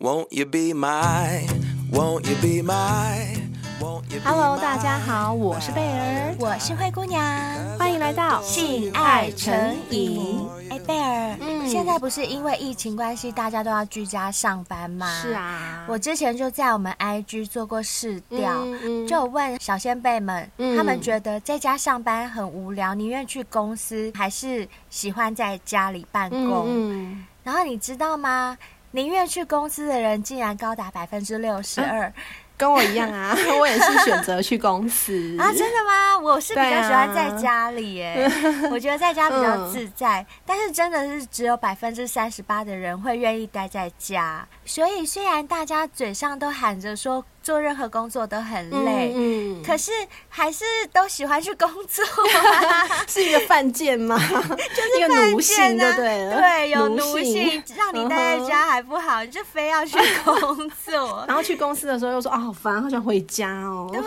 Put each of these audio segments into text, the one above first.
Won't you be my, won't you be my, Hello，大家好，我是贝儿，我是灰姑娘，欢迎来到性爱成瘾。哎，贝儿，嗯，现在不是因为疫情关系，大家都要居家上班吗？是啊，我之前就在我们 IG 做过试调，嗯嗯、就问小仙辈们、嗯，他们觉得在家上班很无聊，宁愿去公司，还是喜欢在家里办公？嗯嗯、然后你知道吗？宁愿去公司的人竟然高达百分之六十二，跟我一样啊！我也是选择去公司啊！真的吗？我是比较喜欢在家里耶，啊、我觉得在家比较自在。嗯、但是真的是只有百分之三十八的人会愿意待在家，所以虽然大家嘴上都喊着说，做任何工作都很累，嗯，嗯，可是还是都喜欢去工作，是一个犯贱吗？就是一个奴性，对对？对，有奴性，让你待在家还不好，你就非要去工作，然后去公司的时候又说啊好烦，好想回家哦，对，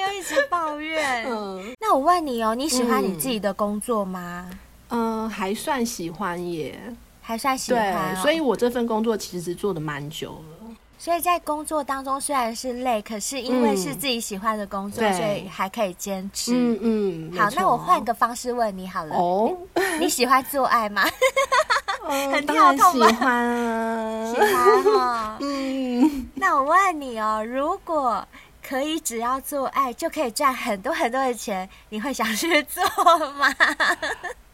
又一直抱怨。嗯，那我问你哦，你喜欢你自己的工作吗？嗯，呃、还算喜欢耶，还算喜欢、哦，对，所以我这份工作其实做的蛮久了。所以在工作当中虽然是累，可是因为是自己喜欢的工作，嗯、所以还可以坚持。嗯嗯，好，那我换个方式问你好了。哦，你喜欢做爱吗？嗯 很跳痛吗？喜欢啊，喜欢哦。嗯，那我问你哦，如果可以只要做爱就可以赚很多很多的钱，你会想去做吗？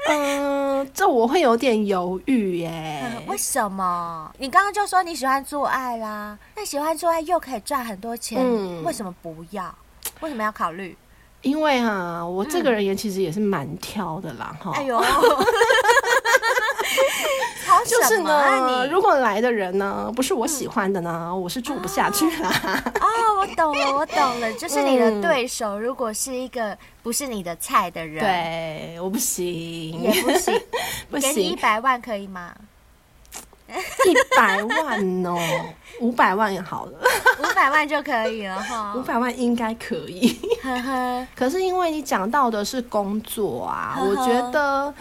嗯，这我会有点犹豫耶、嗯。为什么？你刚刚就说你喜欢做爱啦，那喜欢做爱又可以赚很多钱，嗯、为什么不要？为什么要考虑？因为啊，我这个人也其实也是蛮挑的啦，哈、嗯。哎呦。就是呢，如果来的人呢不是我喜欢的呢，嗯、我是住不下去啦。哦，我懂了，我懂了，就是你的对手如果是一个不是你的菜的人，对，我不行，也不行，不行，给你一百万可以吗？一百万哦，五百万也好了，五百万就可以了哈，五百万应该可以。可是因为你讲到的是工作啊，我觉得。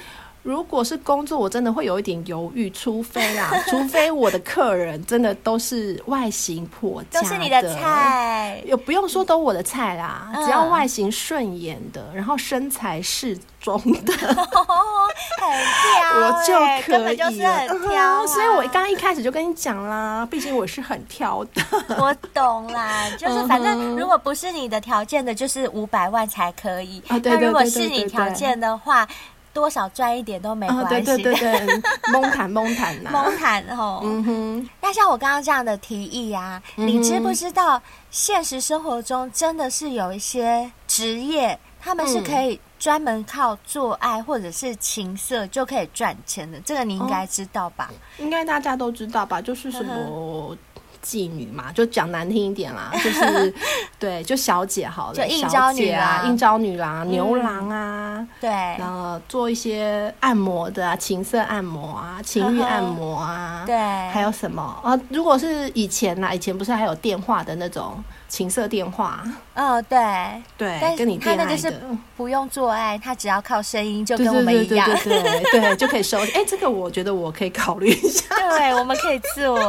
如果是工作，我真的会有一点犹豫，除非啦，除非我的客人真的都是外形颇佳的，都是你的菜，也不用说都我的菜啦，嗯、只要外形顺眼的，然后身材适中的，哦、很挑，我就可以了，根本就是很挑。所以我刚刚一开始就跟你讲啦，毕竟我是很挑的。我懂啦，就是反正如果不是你的条件的，就是五百万才可以。那、啊、如果是你条件的话。多少赚一点都没关系、哦，对对对对，蒙谈蒙谈呐，蒙谈吼。嗯哼，那像我刚刚这样的提议啊，嗯、你知不知道现实生活中真的是有一些职业，他们是可以专门靠做爱或者是情色就可以赚钱的？这个你应该知道吧？哦、应该大家都知道吧？就是什么。妓女嘛，就讲难听一点啦，就是对，就小姐好了，就应招女啊，应招女郎、牛郎啊，嗯、对，然后做一些按摩的啊，情色按摩啊，情欲按摩啊，对，还有什么啊？如果是以前啦，以前不是还有电话的那种。情色电话，哦，对。对，但跟你他那个是不用做爱，他只要靠声音就跟我们一样，对对对对，对，对就可以收。哎、欸，这个我觉得我可以考虑一下，对，我们可以做，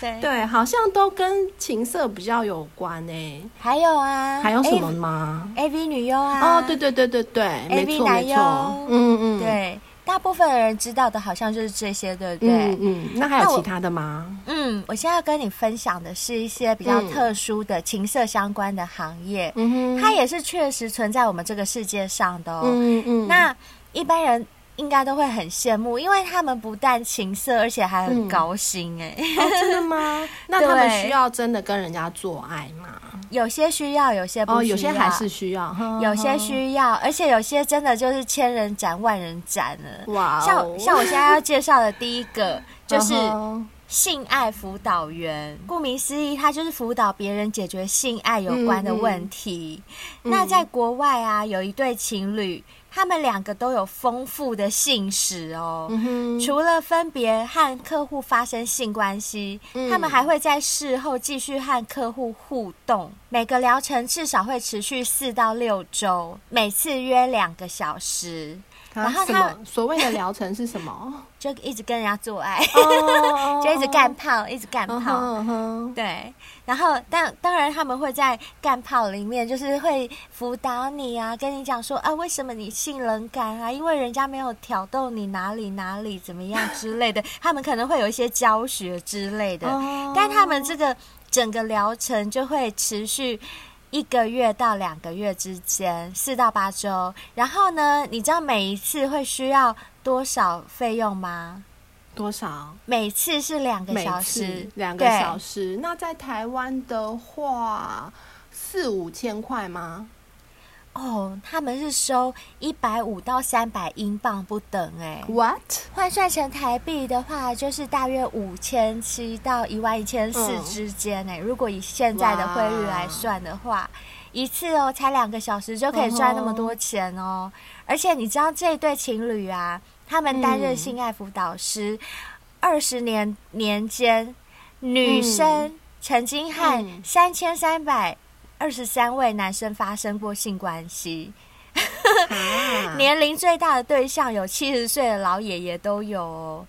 对。对，好像都跟情色比较有关诶。还有啊，还有什么吗？AV 女优啊，哦，对对对对对，AV 男优，嗯嗯，对。大部分的人知道的好像就是这些，对不对？嗯嗯。那还有其他的吗？嗯，我现在要跟你分享的是一些比较特殊的情色相关的行业。嗯，它也是确实存在我们这个世界上的哦。嗯嗯。那一般人应该都会很羡慕，因为他们不但情色，而且还很高薪哎、嗯哦。真的吗？那他们需要真的跟人家做爱吗？有些需要，有些不需要。哦，有些还是需要，有些需要，而且有些真的就是千人斩、万人斩了。哇、哦！像像我现在要介绍的第一个 就是性爱辅导员。顾名思义，他就是辅导别人解决性爱有关的问题。嗯嗯、那在国外啊，有一对情侣。他们两个都有丰富的性史哦、嗯，除了分别和客户发生性关系、嗯，他们还会在事后继续和客户互动。每个疗程至少会持续四到六周，每次约两个小时。然后他所谓的疗程是什么？就一直跟人家做爱，oh, 就一直干炮，一直干炮。Uh uh. 对，然后但当然他们会在干炮里面，就是会辅导你啊，跟你讲说啊，为什么你性冷感啊？因为人家没有挑逗你哪里哪里怎么样之类的，他们可能会有一些教学之类的。Oh. 但他们这个整个疗程就会持续一个月到两个月之间，四到八周。然后呢，你知道每一次会需要多少费用吗？多少？每次是两个小时，两个小时。那在台湾的话，四五千块吗？哦，他们是收一百五到三百英镑不等哎。What？换算成台币的话，就是大约五千七到一万一千四之间哎。嗯、如果以现在的汇率来算的话，一次哦才两个小时就可以赚那么多钱哦。而且你知道这一对情侣啊，他们担任性爱辅导师二十年年间，女生曾经和三千三百二十三位男生发生过性关系，啊、年龄最大的对象有七十岁的老爷爷都有哦。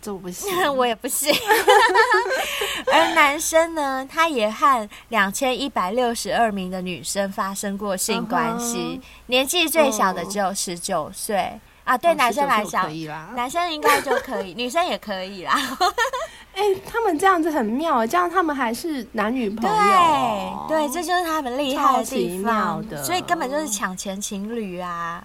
这我不信，我也不信。而男生呢，他也和两千一百六十二名的女生发生过性关系，uh huh. 年纪最小的只有十九岁、uh huh. 啊。对男生来讲，男生应该就可以，女生也可以啦。哎、欸，他们这样子很妙，这样他们还是男女朋友。对，对，这就是他们厉害的地方。所以根本就是抢钱情侣啊。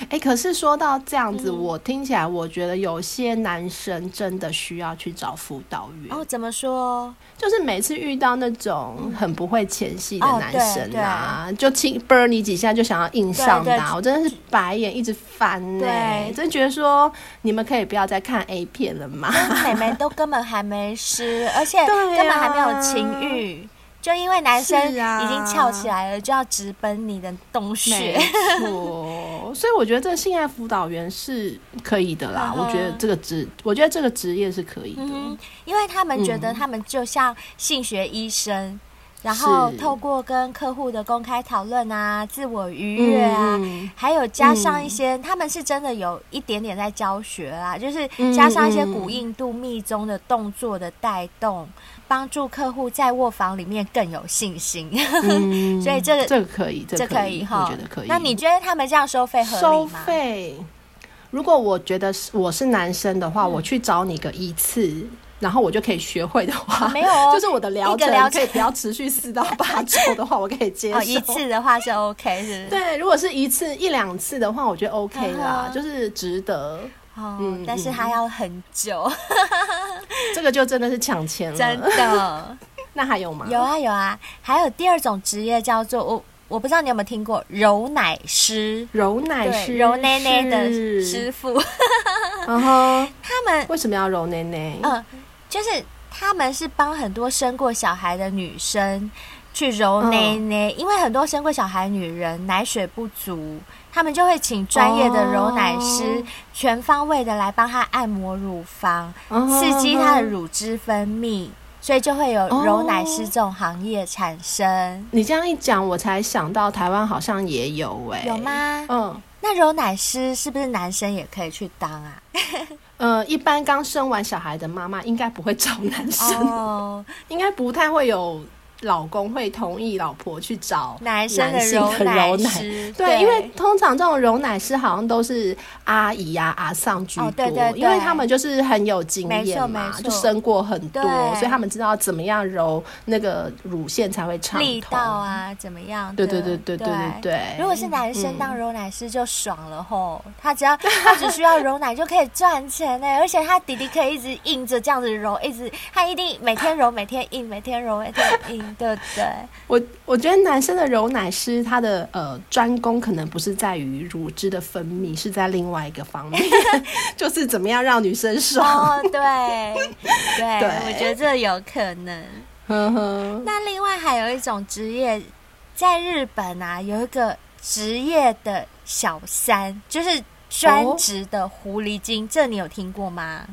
哎、欸，可是说到这样子，嗯、我听起来，我觉得有些男生真的需要去找辅导员。哦，怎么说？就是每次遇到那种很不会前戏的男生啊，哦、就亲啵你几下就想要硬上他，我真的是白眼一直翻呢、欸。真觉得说你们可以不要再看 A 片了吗？妹妹都根本还没湿，而且 根本还没有情欲。就因为男生已经翘起来了，啊、就要直奔你的洞穴。没错，所以我觉得这个性爱辅导员是可以的啦。嗯、我觉得这个职，我觉得这个职业是可以的，嗯、因为他们觉得他们就像性学医生。然后透过跟客户的公开讨论啊，自我愉悦啊，嗯、还有加上一些，嗯、他们是真的有一点点在教学啦，就是加上一些古印度密宗的动作的带动，帮助客户在卧房里面更有信心。嗯、所以这个这个可以，这可以哈，我觉得可以。那你觉得他们这样收费合理吗？收费，如果我觉得是我是男生的话，嗯、我去找你个一次。然后我就可以学会的话，没有哦，就是我的疗程可以不要持续四到八周的话，我可以接受。一次的话是 OK 是不是？对，如果是一次一两次的话，我觉得 OK 啦，就是值得。嗯，但是还要很久，这个就真的是抢钱了，真的。那还有吗？有啊有啊，还有第二种职业叫做我，我不知道你有没有听过揉奶师，揉奶师，揉奶奶的师傅。然后他们为什么要揉奶奶？嗯。就是他们是帮很多生过小孩的女生去揉奶奶，因为很多生过小孩女人奶水不足，他们就会请专业的揉奶师全方位的来帮他按摩乳房，刺激他的乳汁分泌，所以就会有揉奶师这种行业产生。你这样一讲，我才想到台湾好像也有哎，有吗？嗯，那揉奶师是不是男生也可以去当啊？呃，一般刚生完小孩的妈妈应该不会找男生，oh. 应该不太会有。老公会同意老婆去找男生的揉奶师，对，因为通常这种揉奶师好像都是阿姨呀、阿桑居多，对对，因为他们就是很有经验嘛，就生过很多，所以他们知道怎么样揉那个乳腺才会畅通，力道啊怎么样？对对对对对对对。如果是男生当揉奶师就爽了吼，他只要他只需要揉奶就可以赚钱呢，而且他弟弟可以一直硬着这样子揉，一直他一定每天揉，每天硬，每天揉，每天硬。对对，我我觉得男生的揉奶师他的呃专攻可能不是在于乳汁的分泌，是在另外一个方面，就是怎么样让女生爽。哦，对对，对我觉得这有可能。呵呵。那另外还有一种职业，在日本啊，有一个职业的小三，就是专职的狐狸精，哦、这你有听过吗？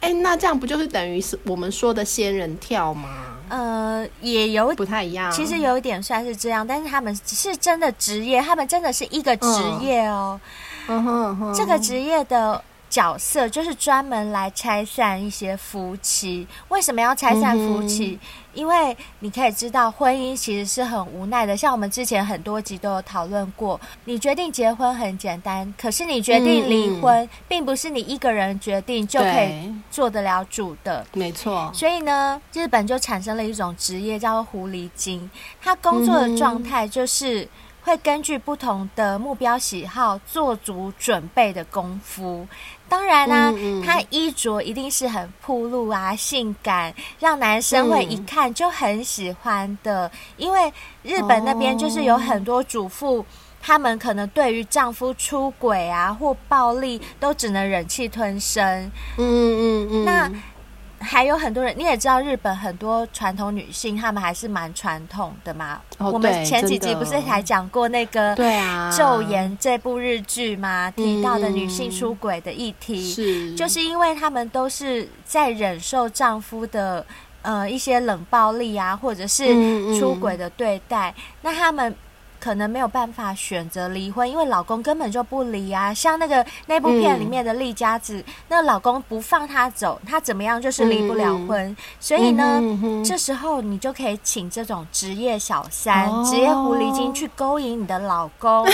哎，那这样不就是等于是我们说的仙人跳吗？呃，也有不太一样。其实有一点算是这样，但是他们是真的职业，他们真的是一个职业哦。嗯哼，这个职业的角色就是专门来拆散一些夫妻。为什么要拆散夫妻？嗯、因为你可以知道，婚姻其实是很无奈的。像我们之前很多集都有讨论过，你决定结婚很简单，可是你决定离婚，嗯、并不是你一个人决定就可以做得了主的。没错。所以呢，日本就产生了一种职业叫做狐狸精，他工作的状态就是。会根据不同的目标喜好做足准备的功夫。当然啦、啊，嗯嗯、他衣着一定是很暴露啊，性感，让男生会一看就很喜欢的。嗯、因为日本那边就是有很多主妇，他、哦、们可能对于丈夫出轨啊或暴力都只能忍气吞声。嗯嗯嗯。那还有很多人，你也知道，日本很多传统女性，她们还是蛮传统的嘛。哦、我们前几集不是还讲过那个《对啊昼颜》这部日剧吗？提到的女性出轨的议题，是就是因为她们都是在忍受丈夫的呃一些冷暴力啊，或者是出轨的对待，嗯嗯那她们。可能没有办法选择离婚，因为老公根本就不离啊。像那个那部片里面的丽佳子，嗯、那老公不放她走，她怎么样就是离不了婚。嗯、所以呢，这时候你就可以请这种职业小三、哦、职业狐狸精去勾引你的老公，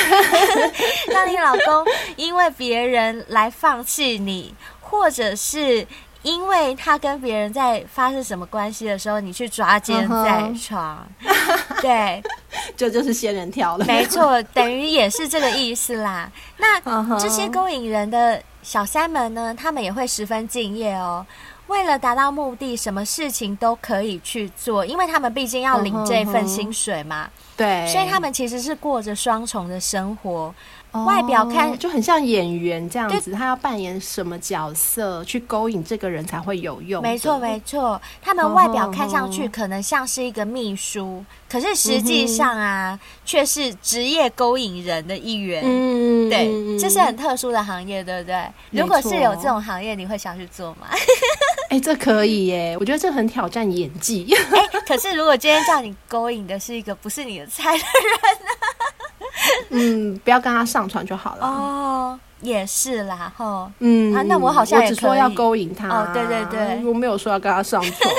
让你老公因为别人来放弃你，或者是。因为他跟别人在发生什么关系的时候，你去抓奸在床，uh huh. 对，这 就，就是仙人跳了。没错，等于也是这个意思啦。那、uh huh. 这些勾引人的小三们呢，他们也会十分敬业哦。为了达到目的，什么事情都可以去做，因为他们毕竟要领这份薪水嘛。对、uh，huh. 所以他们其实是过着双重的生活。外表看、哦、就很像演员这样子，他要扮演什么角色去勾引这个人才会有用。没错，没错。他们外表看上去可能像是一个秘书，哦、可是实际上啊，却、嗯、是职业勾引人的一员。嗯，对，这是很特殊的行业，对不对？如果是有这种行业，你会想去做吗？哎、欸，这可以耶！我觉得这很挑战演技。哎、欸，可是如果今天叫你勾引的是一个不是你的菜的人呢？嗯，不要跟他上床就好了。哦，也是啦，吼。嗯，啊，那我好像也说要勾引他。哦，对对对，我没有说要跟他上床。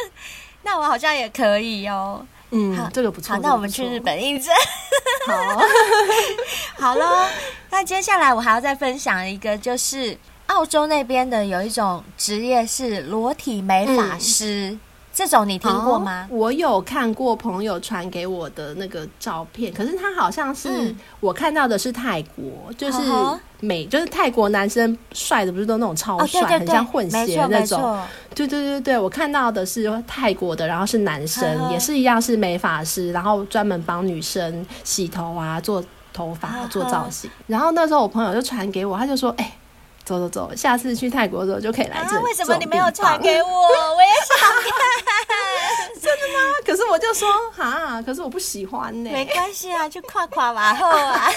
那我好像也可以哦。嗯，好，这个不错。好，那我们去日本应征。好，好喽。那接下来我还要再分享一个，就是澳洲那边的有一种职业是裸体美发师。嗯这种你听过吗？哦，我有看过朋友传给我的那个照片，可是他好像是、嗯、我看到的是泰国，就是美，就是泰国男生帅的不是都那种超帅，哦、对对对，很像混血那种。对对对对，我看到的是泰国的，然后是男生，呵呵也是一样是美发师，然后专门帮女生洗头啊、做头发、做造型。然后那时候我朋友就传给我，他就说：“哎、欸。”走走走，下次去泰国的时候就可以来这。为什么你没有传给我？我也想看。真的吗？可是我就说哈，可是我不喜欢呢。没关系啊，就夸夸吧后啊。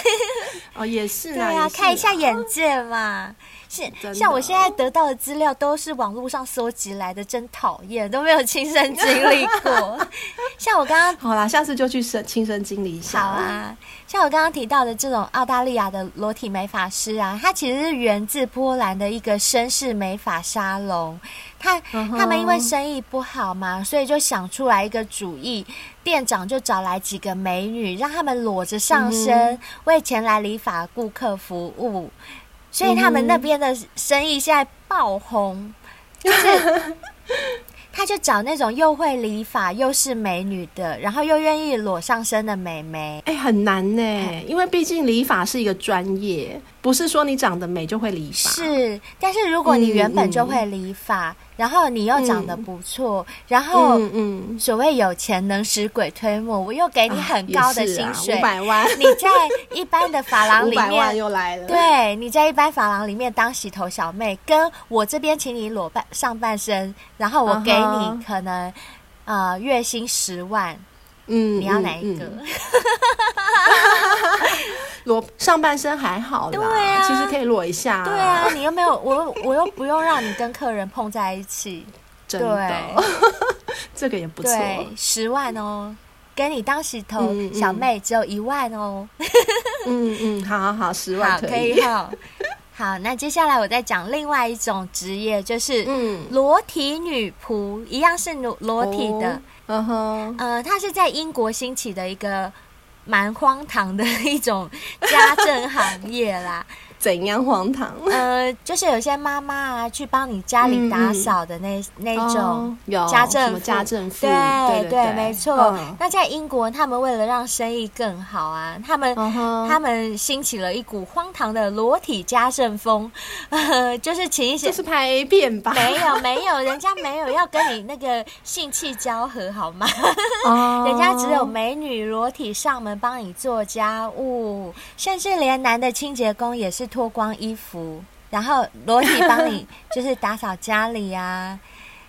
哦，也是啊，对啊，看一下眼界嘛。是，像我现在得到的资料都是网络上搜集来的，真讨厌，都没有亲身经历过。像我刚刚，好啦，下次就去亲亲身经历一下。好啊，像我刚刚提到的这种澳大利亚的裸体美发师啊，他其实是源自波兰的一个绅士美发沙龙。他他们因为生意不好嘛，所以就想出来一个主意，店长就找来几个美女，让他们裸着上身，为前来理发顾客服务。所以他们那边的生意现在爆红，就是。他就找那种又会理发又是美女的，然后又愿意裸上身的美眉。哎、欸，很难呢，嗯、因为毕竟理发是一个专业，不是说你长得美就会理发。是，但是如果你原本就会理发，嗯嗯、然后你又长得不错，嗯、然后嗯，所谓有钱能使鬼推磨，我又给你很高的薪水，五百、啊、万，你在一般的发廊里面，万又来了。对，你在一般发廊里面当洗头小妹，跟我这边请你裸半上半身，然后我给。你可能呃月薪十万，嗯，你要哪一个？裸、上半身还好啦，对啊，其实可以裸一下、啊。对啊，你又没有我又我又不用让你跟客人碰在一起，真的，对 这个也不错。十万哦，给你当洗头小妹只有一万哦。嗯嗯，好好好，十万可以，可以好。好，那接下来我再讲另外一种职业，就是嗯，裸体女仆，嗯、一样是裸裸体的，嗯哼，呃，它是在英国兴起的一个蛮荒唐的一种家政行业啦。怎样荒唐？呃，就是有些妈妈啊，去帮你家里打扫的那、嗯、那种家政妇，家政妇，对对，没错。嗯、那在英国，他们为了让生意更好啊，他们、嗯、他们兴起了一股荒唐的裸体家政风，呃，就是请一些，就是拍 A 片吧？没有没有，人家没有要跟你那个性器交合好吗？哦、人家只有美女裸体上门帮你做家务，甚至连男的清洁工也是。脱光衣服，然后裸体帮你 就是打扫家里啊，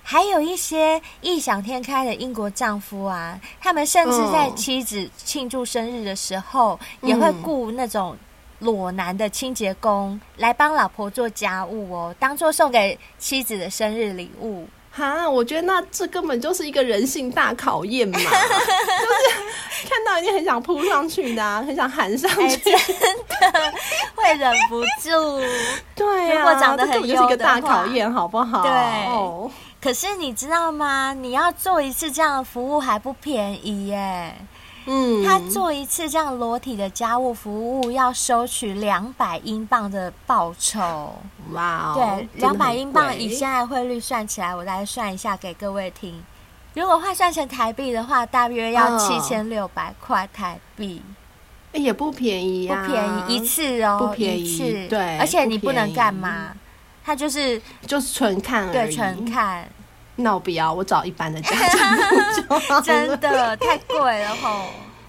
还有一些异想天开的英国丈夫啊，他们甚至在妻子庆祝生日的时候，嗯、也会雇那种裸男的清洁工来帮老婆做家务哦，当做送给妻子的生日礼物。哈，我觉得那这根本就是一个人性大考验嘛，就是看到一定很想扑上去的，啊，很想喊上去，欸，真的会忍不住。对呀，啊，如果长得很优的话，这就是一个大考验，好不好？对。哦，可是你知道吗？你要做一次这样的服务还不便宜耶。嗯，他做一次这样裸体的家务服务要收取两百英镑的报酬。哇哦，对，两百英镑以现在汇率算起来，我来算一下给各位听。如果换算成台币的话，大约要七千六百块台币，也不便宜啊，不便宜一次哦，不便宜，一次。对，而且你不能干嘛，他就是就是纯看而已，对，纯看。那我不要，我找一般的家政 真的太贵了吼。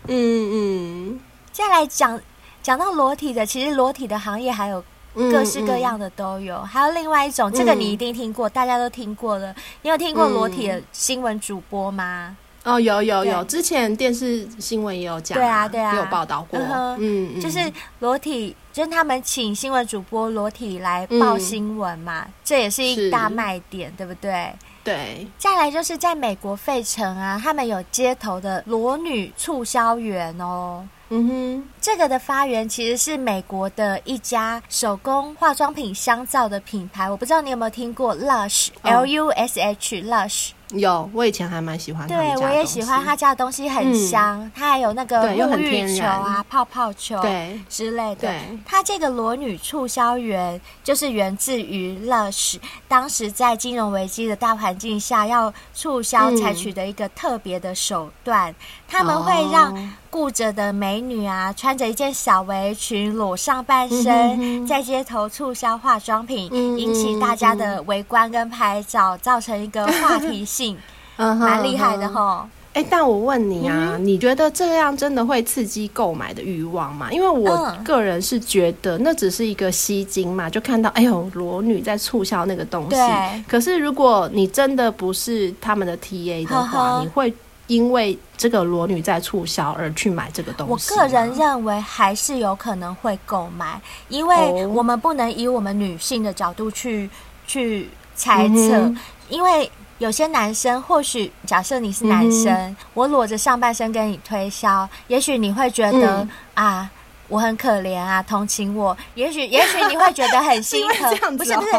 嗯嗯，接下来讲讲到裸体的，其实裸体的行业还有各式各样的都有，嗯嗯、还有另外一种，这个你一定听过，嗯、大家都听过了。你有听过裸体的新闻主播吗？哦，有有有，之前电视新闻也有讲，对啊对啊，也有报道过。嗯嗯，就是裸体，就是他们请新闻主播裸体来报新闻嘛，嗯、这也是一大卖点，对不对？对，再来就是在美国费城啊，他们有街头的裸女促销员哦。嗯哼，这个的发源其实是美国的一家手工化妆品香皂的品牌，我不知道你有没有听过 Lush，L U S H，Lush。有，我以前还蛮喜欢。对，我也喜欢他家的东西，很香。嗯、它还有那个沐浴球啊、泡泡球对之类的。对，它这个裸女促销员就是源自于 Lush，当时在金融危机的大环境下，要促销采取的一个特别的手段。嗯、他们会让顾着的美女啊，穿着一件小围裙，裸上半身，嗯、哼哼在街头促销化妆品，嗯、引起大家的围观跟拍照，造成一个话题 性。嗯，蛮厉害的哈。哎、欸，但我问你啊，嗯、你觉得这样真的会刺激购买的欲望吗？因为我个人是觉得那只是一个吸睛嘛，就看到哎呦裸女在促销那个东西。对可是如果你真的不是他们的 TA 的话，呵呵你会因为这个裸女在促销而去买这个东西？我个人认为还是有可能会购买，因为我们不能以我们女性的角度去去猜测，嗯、因为。有些男生或许假设你是男生，嗯、我裸着上半身跟你推销，也许你会觉得、嗯、啊，我很可怜啊，同情我。也许也许你会觉得很心疼，哦、不是不是，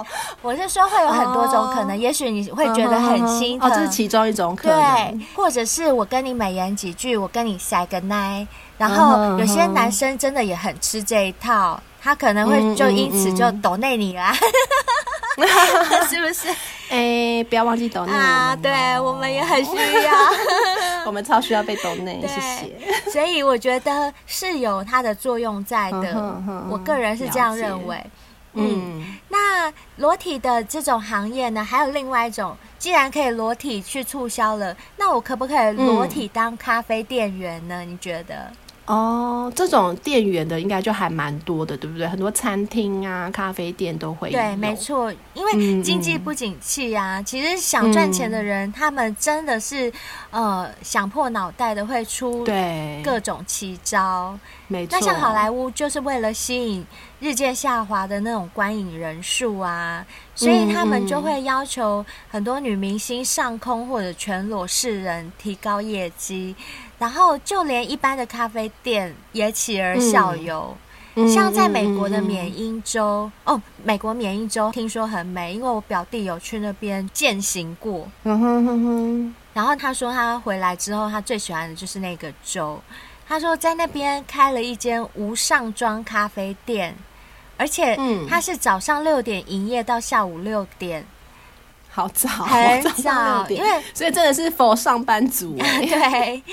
我是说会有很多种可能。哦、也许你会觉得很心疼，哦，这是其中一种可能。对，或者是我跟你美言几句，我跟你塞个奶，然后有些男生真的也很吃这一套，他可能会就因此就抖内你啦。是不是？哎、欸，不要忘记抖内啊！对，我们也很需要，我们超需要被抖内，谢谢。所以我觉得是有它的作用在的，我个人是这样认为。嗯，嗯那裸体的这种行业呢，还有另外一种，既然可以裸体去促销了，那我可不可以裸体当咖啡店员呢？嗯、你觉得？哦，这种店员的应该就还蛮多的，对不对？很多餐厅啊、咖啡店都会有。对，没错，因为经济不景气啊，嗯、其实想赚钱的人，嗯、他们真的是呃想破脑袋的会出对各种奇招。没错，那像好莱坞就是为了吸引日渐下滑的那种观影人数啊，所以他们就会要求很多女明星上空或者全裸示人，提高业绩。然后，就连一般的咖啡店也起而效尤。嗯、像在美国的缅因州，哦，美国缅因州听说很美，因为我表弟有去那边践行过。嗯哼哼哼。然后他说他回来之后，他最喜欢的就是那个州。他说在那边开了一间无上装咖啡店，而且他是早上六点营业到下午六点。好早，很早，因为所以真的是 for 上班族。对，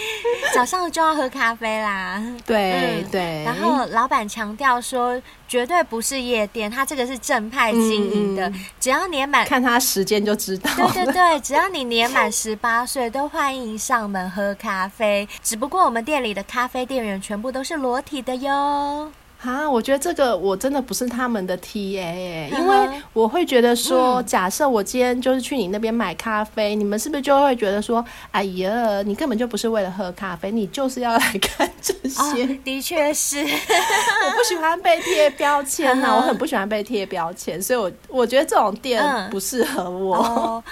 早上就要喝咖啡啦。对、嗯、对。然后老板强调说，绝对不是夜店，他这个是正派经营的。嗯、只要年满，看他时间就知道。对对对，只要你年满十八岁，都欢迎上门喝咖啡。只不过我们店里的咖啡店员全部都是裸体的哟。啊，我觉得这个我真的不是他们的 TA 哎，因为我会觉得说，假设我今天就是去你那边买咖啡，嗯，你们是不是就会觉得说，哎呀，你根本就不是为了喝咖啡，你就是要来 看这些？哦，的确是，我不喜欢被贴标签呐，啊，我很不喜欢被贴标签，所以我我觉得这种店不适合我，嗯哦。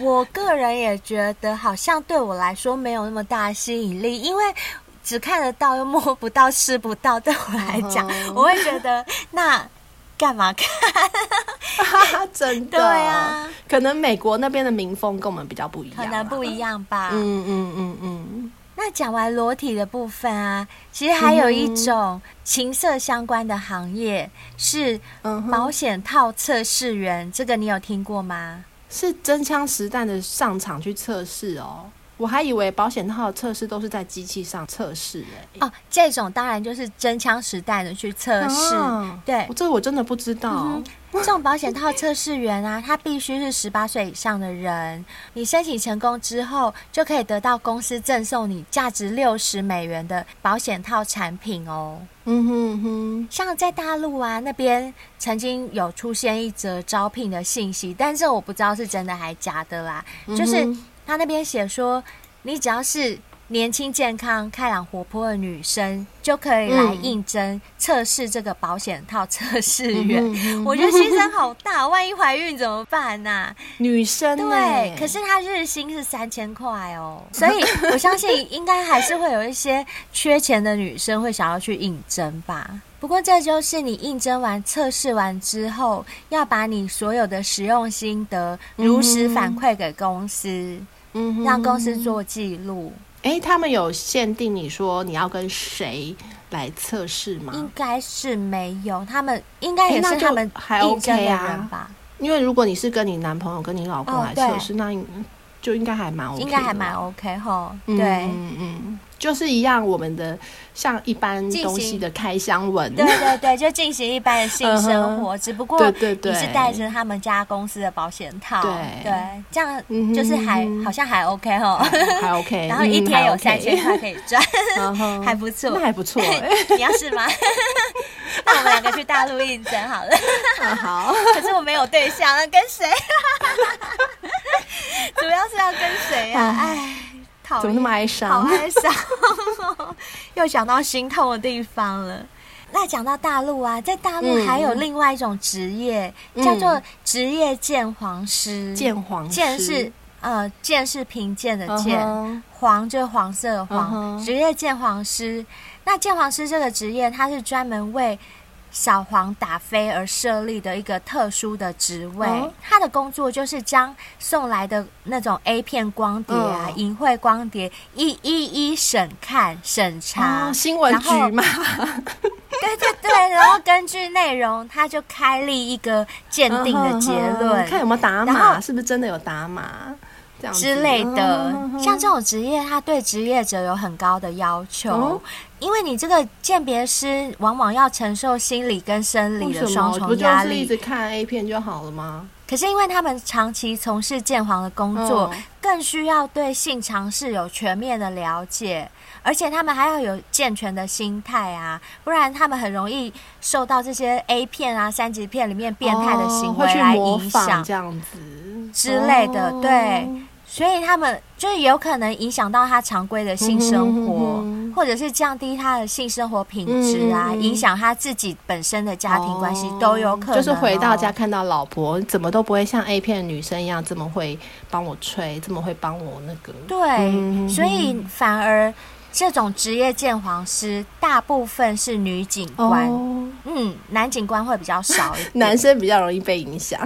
我个人也觉得，好像对我来说没有那么大吸引力，因为。只看得到又摸不到吃不到，对我来讲，uh -huh. 我会觉得那干嘛看？真的对啊，可能美国那边的民风跟我们比较不一样，可能不一样吧。嗯嗯嗯嗯。那讲完裸体的部分啊，其实还有一种情色相关的行业是保险套测试员，uh. 这个你有听过吗？是真枪实弹的上场去测试哦。我还以为保险套的测试都是在机器上测试诶。哦，这种当然就是真枪实弹的去测试。啊，对，这个我真的不知道。嗯，这种保险套测试员啊，他必须是十八岁以上的人。你申请成功之后，就可以得到公司赠送你价值六十美元的保险套产品哦。嗯哼哼，像在大陆啊那边曾经有出现一则招聘的信息，但是我不知道是真的还假的啦，嗯、就是。他那边写说，你只要是年轻、健康、开朗、活泼的女生，就可以来应征测试这个保险套测试员。嗯、我觉得牺牲好大，万一怀孕怎么办呢、啊？女生对，可是她日薪是三千块哦，所以我相信应该还是会有一些缺钱的女生会想要去应征吧。不过这就是你应征完、测试完之后，要把你所有的使用心得如实反馈给公司。嗯嗯，让公司做记录。哎、欸，他们有限定你说你要跟谁来测试吗？应该是没有，他们应该也是他们还 OK 啊吧。因为如果你是跟你男朋友、跟你老公来测试、哦，那就应该还蛮 OK，应该还蛮 OK 哈。对，嗯嗯。就是一样，我们的像一般东西的开箱文，对对对，就进行一般的性生活，uh 只不过你是带着他们家公司的保险套，对。对，这样就是还、嗯、好像还 OK 哈，还 OK，然后一天有三千块可以赚，还不错，那还不错、欸，你要是吗？那我们两个去大陆应征好了，嗯、好，可是我没有对象，那跟谁？主要是要跟谁啊？哎。怎么那么哀伤？好哀伤，又讲到心痛的地方了。那讲到大陆啊，在大陆还有另外一种职业，嗯、叫做职业鉴黄师。鉴黄师，鉴是呃，鉴是贫贱的鉴，uh-huh. 黄就是黄色的黄。Uh-huh. 职业鉴黄师，那鉴黄师这个职业，它是专门为小黄打飞而设立的一个特殊的职位，哦，他的工作就是将送来的那种 A 片光碟啊、淫、哦、秽光碟一一一审看审查，哦、新闻局嘛，对对对，然后根据内容，他就开立一个鉴定的结论，哦，看有没有打码，是不是真的有打码之类的。像这种职业，他对职业者有很高的要求。哦因为你这个鉴别师往往要承受心理跟生理的双重压力，不就是一直看 A 片就好了吗？可是因为他们长期从事鉴黄的工作，哦，更需要对性尝试有全面的了解，而且他们还要有健全的心态啊，不然他们很容易受到这些 A 片啊、三级片里面变态的行为来影响，这样子之类的，哦，对。所以他们就是有可能影响到他常规的性生活，嗯，或者是降低他的性生活品质啊，嗯，影响他自己本身的家庭关系，哦，都有可能，哦。就是回到家看到老婆怎么都不会像 A 片女生一样这么会帮我吹，这么会帮我那个。对，嗯，所以反而。这种职业鉴黄师大部分是女警官，哦，嗯，男警官会比较少一点，男生比较容易被影响。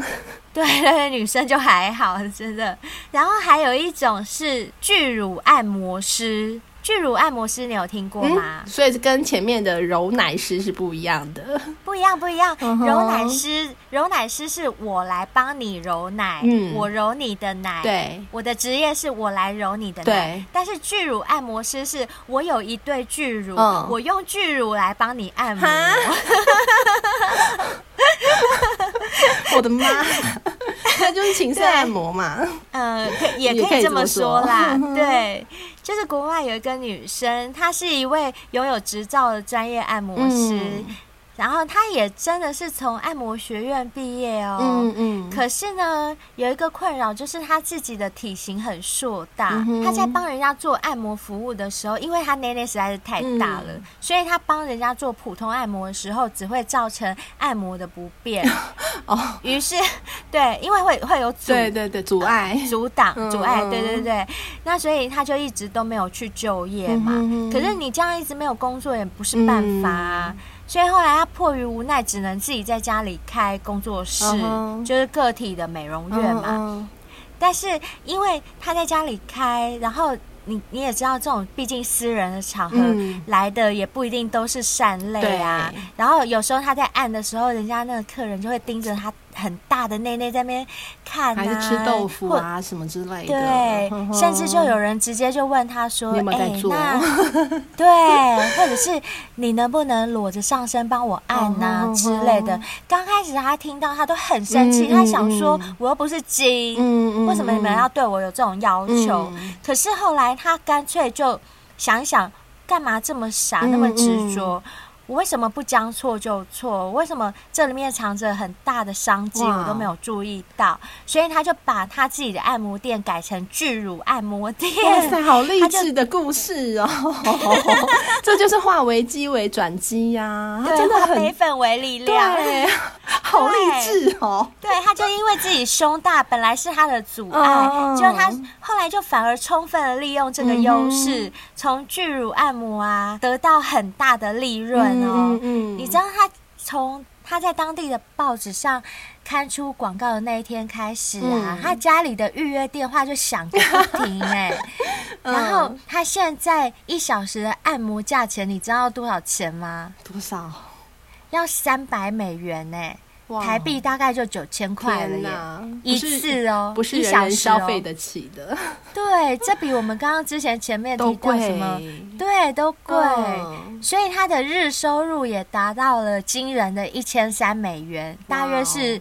对 对，女生就还好，真的。然后还有一种是巨乳按摩师。巨乳按摩师，你有听过吗？嗯、所以跟前面的揉奶师是不一样的，不一样，不一样。Uh huh. 揉奶师，揉奶师是我来帮你揉奶，嗯，我揉你的奶。对，我的职业是我来揉你的奶。对，但是巨乳按摩师是我有一对巨乳，uh. 我用巨乳来帮你按摩。我的妈，那就是情色按摩嘛。嗯，可也可以这么说啦。对，就是国外有一个女生，她是一位拥有执照的专业按摩师。然后他也真的是从按摩学院毕业哦，嗯嗯。可是呢，有一个困扰就是他自己的体型很硕大。嗯、哼他在帮人家做按摩服务的时候，因为他奶奶实在是太大了，嗯、所以他帮人家做普通按摩的时候，只会造成按摩的不便。哦。于是，对，因为会会有阻，对对对，阻碍、阻挡、阻碍，对对对。那所以他就一直都没有去就业嘛。嗯、可是你这样一直没有工作也不是办法啊。嗯所以后来他迫于无奈，只能自己在家里开工作室，uh huh. 就是个体的美容院嘛。Uh huh. 但是因为他在家里开，然后你你也知道，这种毕竟私人的场合、嗯、来的也不一定都是善类啊。然后有时候他在按的时候，人家那个客人就会盯着他。很大的内内在那边看、啊，还是吃豆腐啊什么之类的。对，呵呵甚至就有人直接就问他说：“有没有在做？”欸、对，或者是你能不能裸着上身帮我按呐、啊、之类的。刚开始他听到他都很生气，嗯、他想说：“我又不是精，嗯、为什么你们要对我有这种要求？”嗯、可是后来他干脆就想想，干嘛这么傻，那么执着？我为什么不将错就错？为什么这里面藏着很大的商机，我都没有注意到？所以他就把他自己的按摩店改成巨乳按摩店。哇塞，好励志的故事哦！这就是化危机为转机呀，他，真的化悲愤为力量，对，好励志哦。对，他就因为自己胸大，本来是他的阻碍，哦、结果他后来就反而充分的利用这个优势，嗯、从巨乳按摩啊得到很大的利润。嗯嗯嗯，你知道他从他在当地的报纸上刊出广告的那一天开始啊，嗯、他家里的预约电话就响个不停哎、欸。然后他现在一小时的按摩价钱，你知道多少钱吗？多少？要三百美元呢、欸。台币大概就九千块了耶，一次哦，不是人人消费得起的。对，这比我们刚刚之前前面提到什么，对，都贵。所以他的日收入也达到了惊人的一千三美元，大约是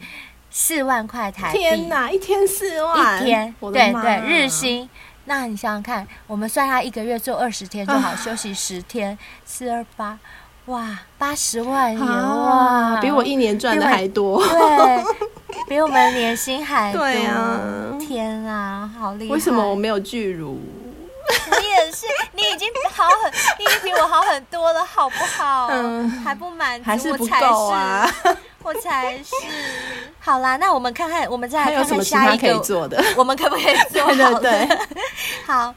四万块台币。天哪，一天四万，一天，对对，日薪。那你想想看，我们算他一个月做二十天就好，休息十天，四二八。哇，八十万元哇，比我一年赚的还多，对，比我们年薪还多。对啊，天啊，好厉害！为什么我没有巨乳？你也是，你已经好很，你已经比我好很多了，好不好？嗯，还不满足，还是不够啊？我才是。好啦，那我们看看，我们再来看看下一个可以做的，我们可不可以做？对对对，好。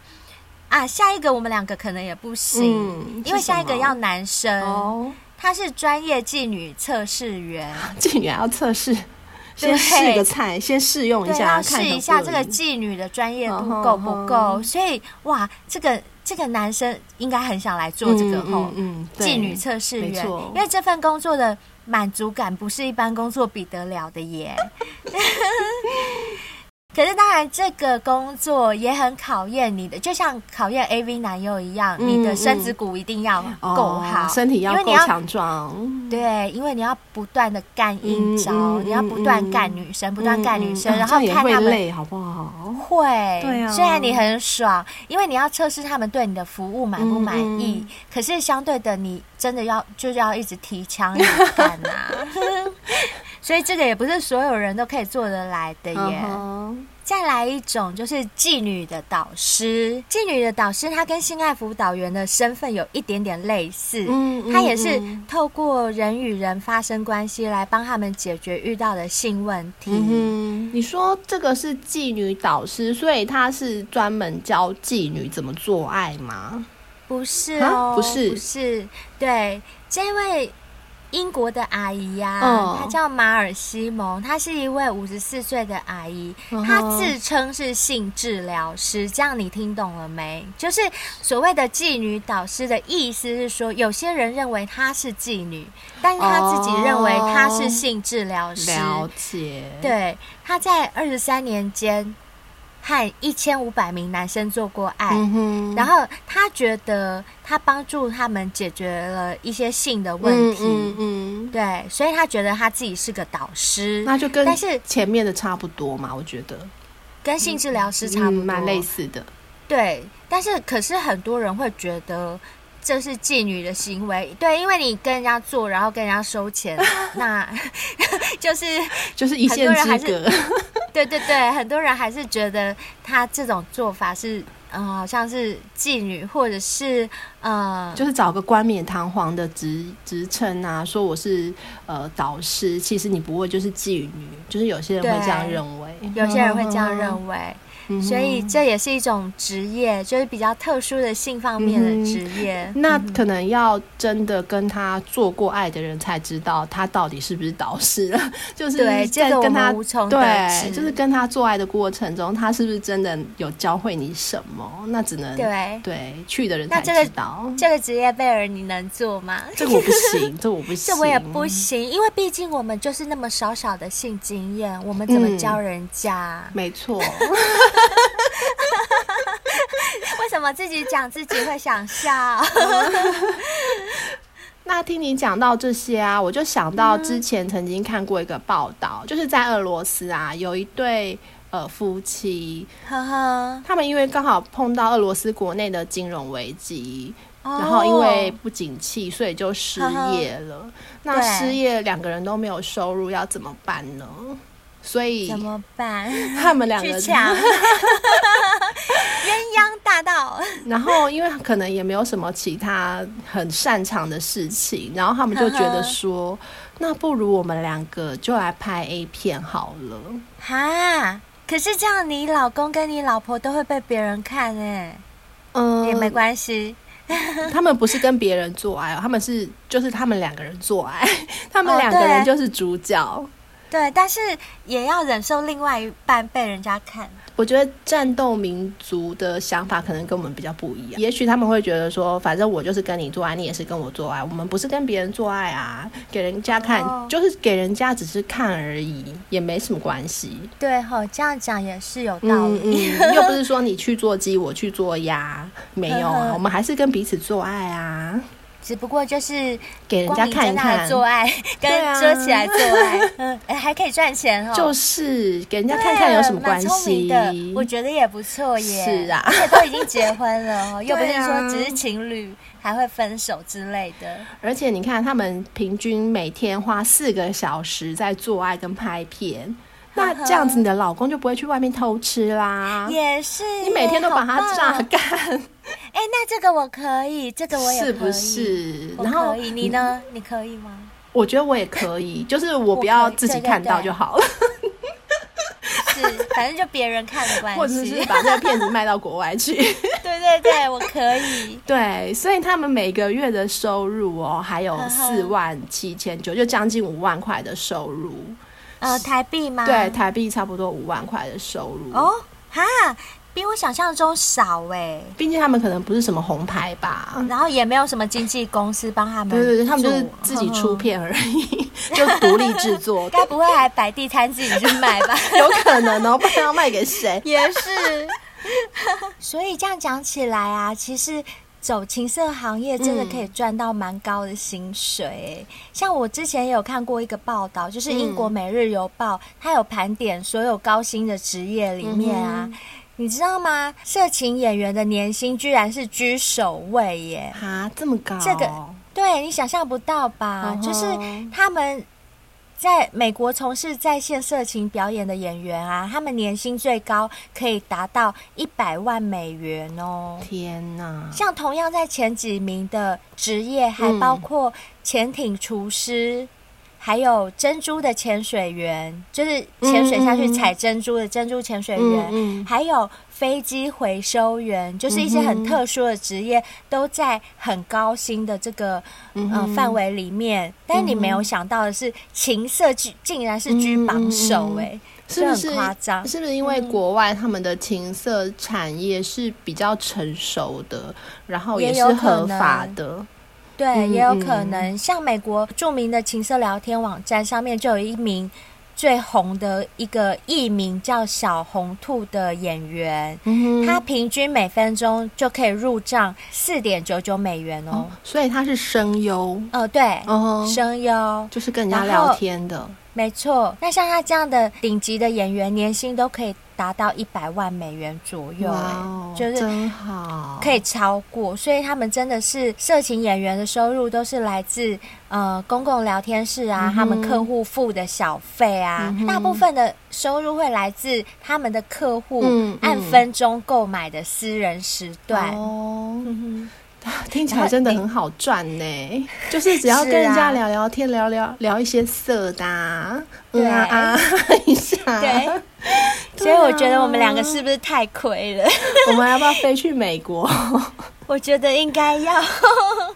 啊，下一个我们两个可能也不行，嗯、因为下一个要男生，哦、他是专业妓女测试员，妓女还要测试，先试个菜，先试用一下，试一下这个妓女的专业度够不够。哦、所以哇，这个这个男生应该很想来做这个后嗯，妓、嗯嗯、女测试员，因为这份工作的满足感不是一般工作比得了的耶。可是当然，这个工作也很考验你的，就像考验 AV 男优一样，嗯、你的身子骨一定要够好，哦、身体要够强壮。对，因为你要不断的干阴招，嗯嗯、你要不断干女生，嗯、不断干女生，嗯、然后看他们、嗯、累好不好？会，对啊。虽然你很爽，因为你要测试他们对你的服务满不满意，嗯、可是相对的，你真的要就是要一直提枪干呐。所以这个也不是所有人都可以做得来的耶。Uh huh. 再来一种就是妓女的导师，妓女的导师她跟性爱辅导员的身份有一点点类似，嗯，她也是透过人与人发生关系来帮他们解决遇到的性问题。嗯，你说这个是妓女导师，所以她是专门教妓女怎么做爱吗？不是哦，不是，不是，对，这位。英国的阿姨呀、啊，她、哦、叫马尔西蒙，她是一位五十四岁的阿姨，她自称是性治疗师。这样你听懂了没？就是所谓的妓女导师的意思是说，有些人认为她是妓女，但是她自己认为她是性治疗师。哦、了解。对，她在二十三年间。和一千五百名男生做过爱，嗯、然后他觉得他帮助他们解决了一些性的问题，嗯，嗯，嗯。对，所以他觉得他自己是个导师，那就跟但是前面的差不多嘛，我觉得。跟性治疗师差不多，蛮、嗯、类似的，对，但是可是很多人会觉得这是妓女的行为，对，因为你跟人家做，然后跟人家收钱，那 就是就是一线之隔。对对对，很多人还是觉得他这种做法是，嗯、呃，好像是妓女，或者是呃，就是找个冠冕堂皇的职职称啊，说我是呃导师，其实你不会就是妓女，就是有些人会这样认为，有些人会这样认为。所以这也是一种职业，就是比较特殊的性方面的职业。嗯、那可能要真的跟他做过爱的人才知道他到底是不是导师。就是在跟他对，就是跟他做爱的过程中，他是不是真的有教会你什么？那只能对对去的人才知道。这个职业贝尔你能做吗？这个我不行，这我不行，这我也不行，因为毕竟我们就是那么少少的性经验，我们怎么教人家？嗯、没错。为什么自己讲自己会想笑？那听你讲到这些啊，我就想到之前曾经看过一个报道，嗯、就是在俄罗斯啊，有一对呃夫妻，呵呵他们因为刚好碰到俄罗斯国内的金融危机，哦、然后因为不景气，所以就失业了。那失业两个人都没有收入，要怎么办呢？所以怎么办？他们两个人去抢 鸳鸯大盗。然后，因为可能也没有什么其他很擅长的事情，然后他们就觉得说，那不如我们两个就来拍 A 片好了。哈，可是这样，你老公跟你老婆都会被别人看哎。嗯，也没关系。他们不是跟别人做爱，他们是就是他们两个人做爱，他们两个人就是主角。哦对，但是也要忍受另外一半被人家看。我觉得战斗民族的想法可能跟我们比较不一样。也许他们会觉得说，反正我就是跟你做爱，你也是跟我做爱，我们不是跟别人做爱啊，给人家看，哦、就是给人家只是看而已，也没什么关系。对吼、哦，这样讲也是有道理。嗯嗯、又不是说你去做鸡，我去做鸭，没有啊，我们还是跟彼此做爱啊。只不过就是给人家看一看做爱，跟遮起来做爱，嗯，还可以赚钱哦。就是给人家看看有什么关系？我觉得也不错耶。是啊，而且都已经结婚了，又不是说只是情侣还会分手之类的。而且你看，他们平均每天花四个小时在做爱跟拍片。那这样子，你的老公就不会去外面偷吃啦。也是，你每天都把他榨干。哎、欸，那这个我可以，这个我也可以，是不是？然后可以，你呢？你可以吗？我觉得我也可以，就是我不要 自己看到就好了。是，反正就别人看的关系，或者是把这个片子卖到国外去。对对对，我可以。对，所以他们每个月的收入哦，还有四万七千九，就将近五万块的收入。呃，台币吗？对，台币差不多五万块的收入哦，哈，比我想象中少哎。毕竟他们可能不是什么红牌吧，然后也没有什么经纪公司帮他们，对对对，他们就是自己出片而已，就独立制作。该不会还摆地摊自己去卖吧？有可能哦，不知道卖给谁。也是，所以这样讲起来啊，其实。走情色行业真的可以赚到蛮高的薪水，嗯，像我之前有看过一个报道，就是英国《每日邮报》，它有盘点所有高薪的职业里面啊，嗯，你知道吗？色情演员的年薪居然是居首位耶！啊，这么高？这个对你想象不到吧？嗯，就是他们。在美国从事在线色情表演的演员啊，他们年薪最高可以达到一百万美元哦！天哪！像同样在前几名的职业，还包括潜艇厨师，还有珍珠的潜水员，就是潜水下去采珍珠的珍珠潜水员，嗯嗯、还有飞机回收员，就是一些很特殊的职业，都在很高薪的这个、嗯、呃范围里面。但你没有想到的是，情色居竟然是居榜首，哎，是不是很夸张？是不是因为国外他们的情色产业是比较成熟的，然后也是合法的？对，也有可能，像美国著名的情色聊天网站上面就有一名最红的一个艺名叫小红兔的演员，嗯、他平均每分钟就可以入账四点九九美元哦，哦，所以他是声优，哦，对，哦、声优。就是跟人家聊天的，没错。那像他这样的顶级的演员，年薪都可以。达到一百万美元左右，欸，就是真好，可以超过，所以他们真的是色情演员的收入都是来自呃公共聊天室啊，嗯、他们客户付的小费啊，嗯，大部分的收入会来自他们的客户按分钟购买的私人时段。哦。嗯 听起来真的很好赚呢，就是只要跟人家聊聊天，聊聊聊一些色的，啊，对啊，啊一下，对，所以我觉得我们两个是不是太亏了？我们要不要飞去美国？我觉得应该要，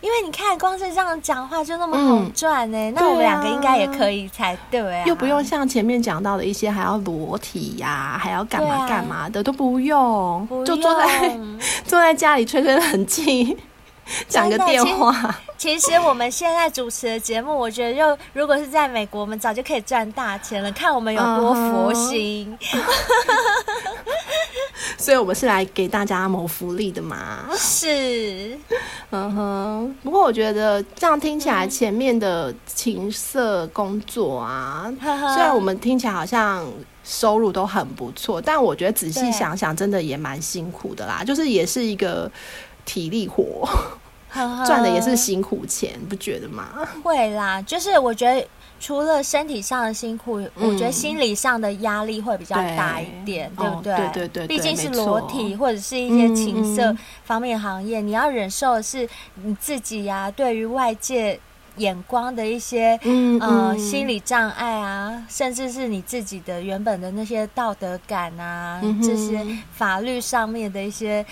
因为你看，光是这样讲话就那么好赚呢，嗯，那我们两个应该也可以才对啊，又不用像前面讲到的一些还要裸体呀，啊，还要干嘛干嘛的，都不用，不用，就坐在坐在家里吹吹冷气。讲个电话。其实我们现在主持的节目，我觉得就如果是在美国，我们早就可以赚大钱了。看我们有多佛心。Uh 所以我们是来给大家谋福利的嘛。是，嗯哼。不过我觉得这样听起来，前面的情色工作啊，uh. 虽然我们听起来好像收入都很不错，但我觉得仔细想想，真的也蛮辛苦的啦。就是也是一个。体力活，赚的也是辛苦钱，不觉得吗？会啦，就是我觉得除了身体上的辛苦，嗯、我觉得心理上的压力会比较大一点，对，对不对？哦、对对对，毕竟是裸体或者是一些情色方面行业，你要忍受的是你自己呀、啊，对于外界眼光的一些嗯嗯呃心理障碍啊，甚至是你自己的原本的那些道德感啊，嗯、这些法律上面的一些。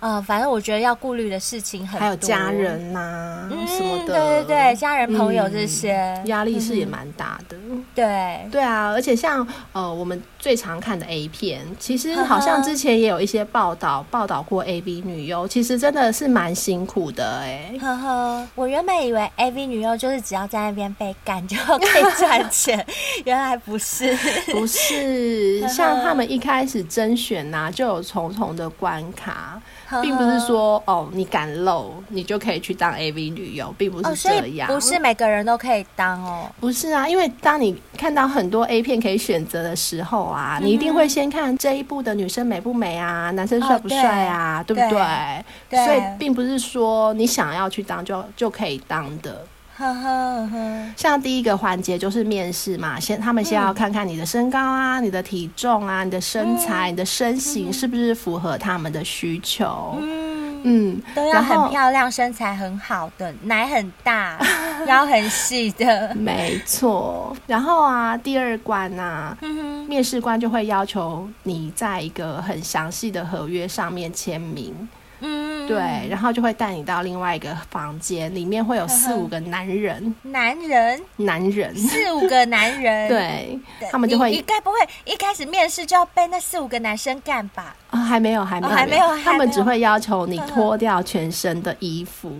呃，反正我觉得要顾虑的事情很多，还有家人呐、啊嗯、什么的，对对对，家人朋友这些。压、嗯、力是也蛮大的。对。对啊，而且像呃我们最常看的 A 片，其实好像之前也有一些报道报道过 AV 女优，其实真的是蛮辛苦的哎、欸。呵呵，我原本以为 AV 女优就是只要在那边被干就可以赚钱，原来不是，不是，像他们一开始甄选呐、啊，就有重重的关卡。并不是说哦，你敢露，你就可以去当 AV 女优，并不是这样。哦、不是每个人都可以当哦。不是啊，因为当你看到很多 A 片可以选择的时候啊、嗯，你一定会先看这一部的女生美不美啊，男生帅不帅啊、哦对，对不对，对？所以并不是说你想要去当就就可以当的。呵呵呵，像第一个环节就是面试嘛，先他们先要看看你的身高啊、嗯、你的体重啊、你的身材、嗯、你的身形是不是符合他们的需求。嗯嗯，都要很漂亮、身材很好的、奶很大、腰很细的。没错。然后啊，第二关啊，嗯、面试官就会要求你在一个很详细的合约上面签名。嗯，对，然后就会带你到另外一个房间，里面会有四五个男人，男人，男人，四五个男人，对，他们就会，你该不会一开始面试就要被那四五个男生干吧？啊、哦，还没有，还没有，还没有，他们只会要求你脱掉全身的衣服。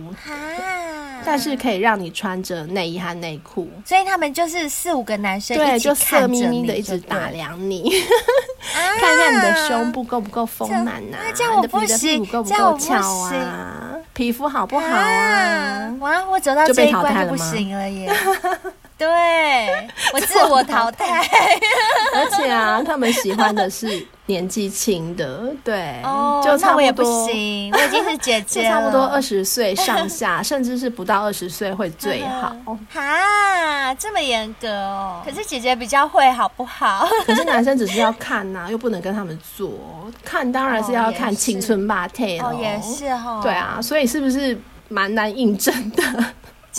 但是可以让你穿着内衣和内裤，所以他们就是四五个男生，对，就色眯眯的一直打量你，看看你的胸部够不够丰满呐？我的屁股够不够翘啊？皮肤好不好啊？哇，我走到这一关就不行了耶！对，我自我淘汰，而且啊，他们喜欢的是。年纪轻的，对，oh, 就差不多，我也不行，我已经是姐姐了，差不多二十岁上下，甚至是不到二十岁会最好。哈，这么严格哦？可是姐姐比较会，好不好？可是男生只是要看呐、啊，又不能跟他们做。看当然是要看青春霸，退了。哦，也是哦。对啊，所以是不是蛮难印证的？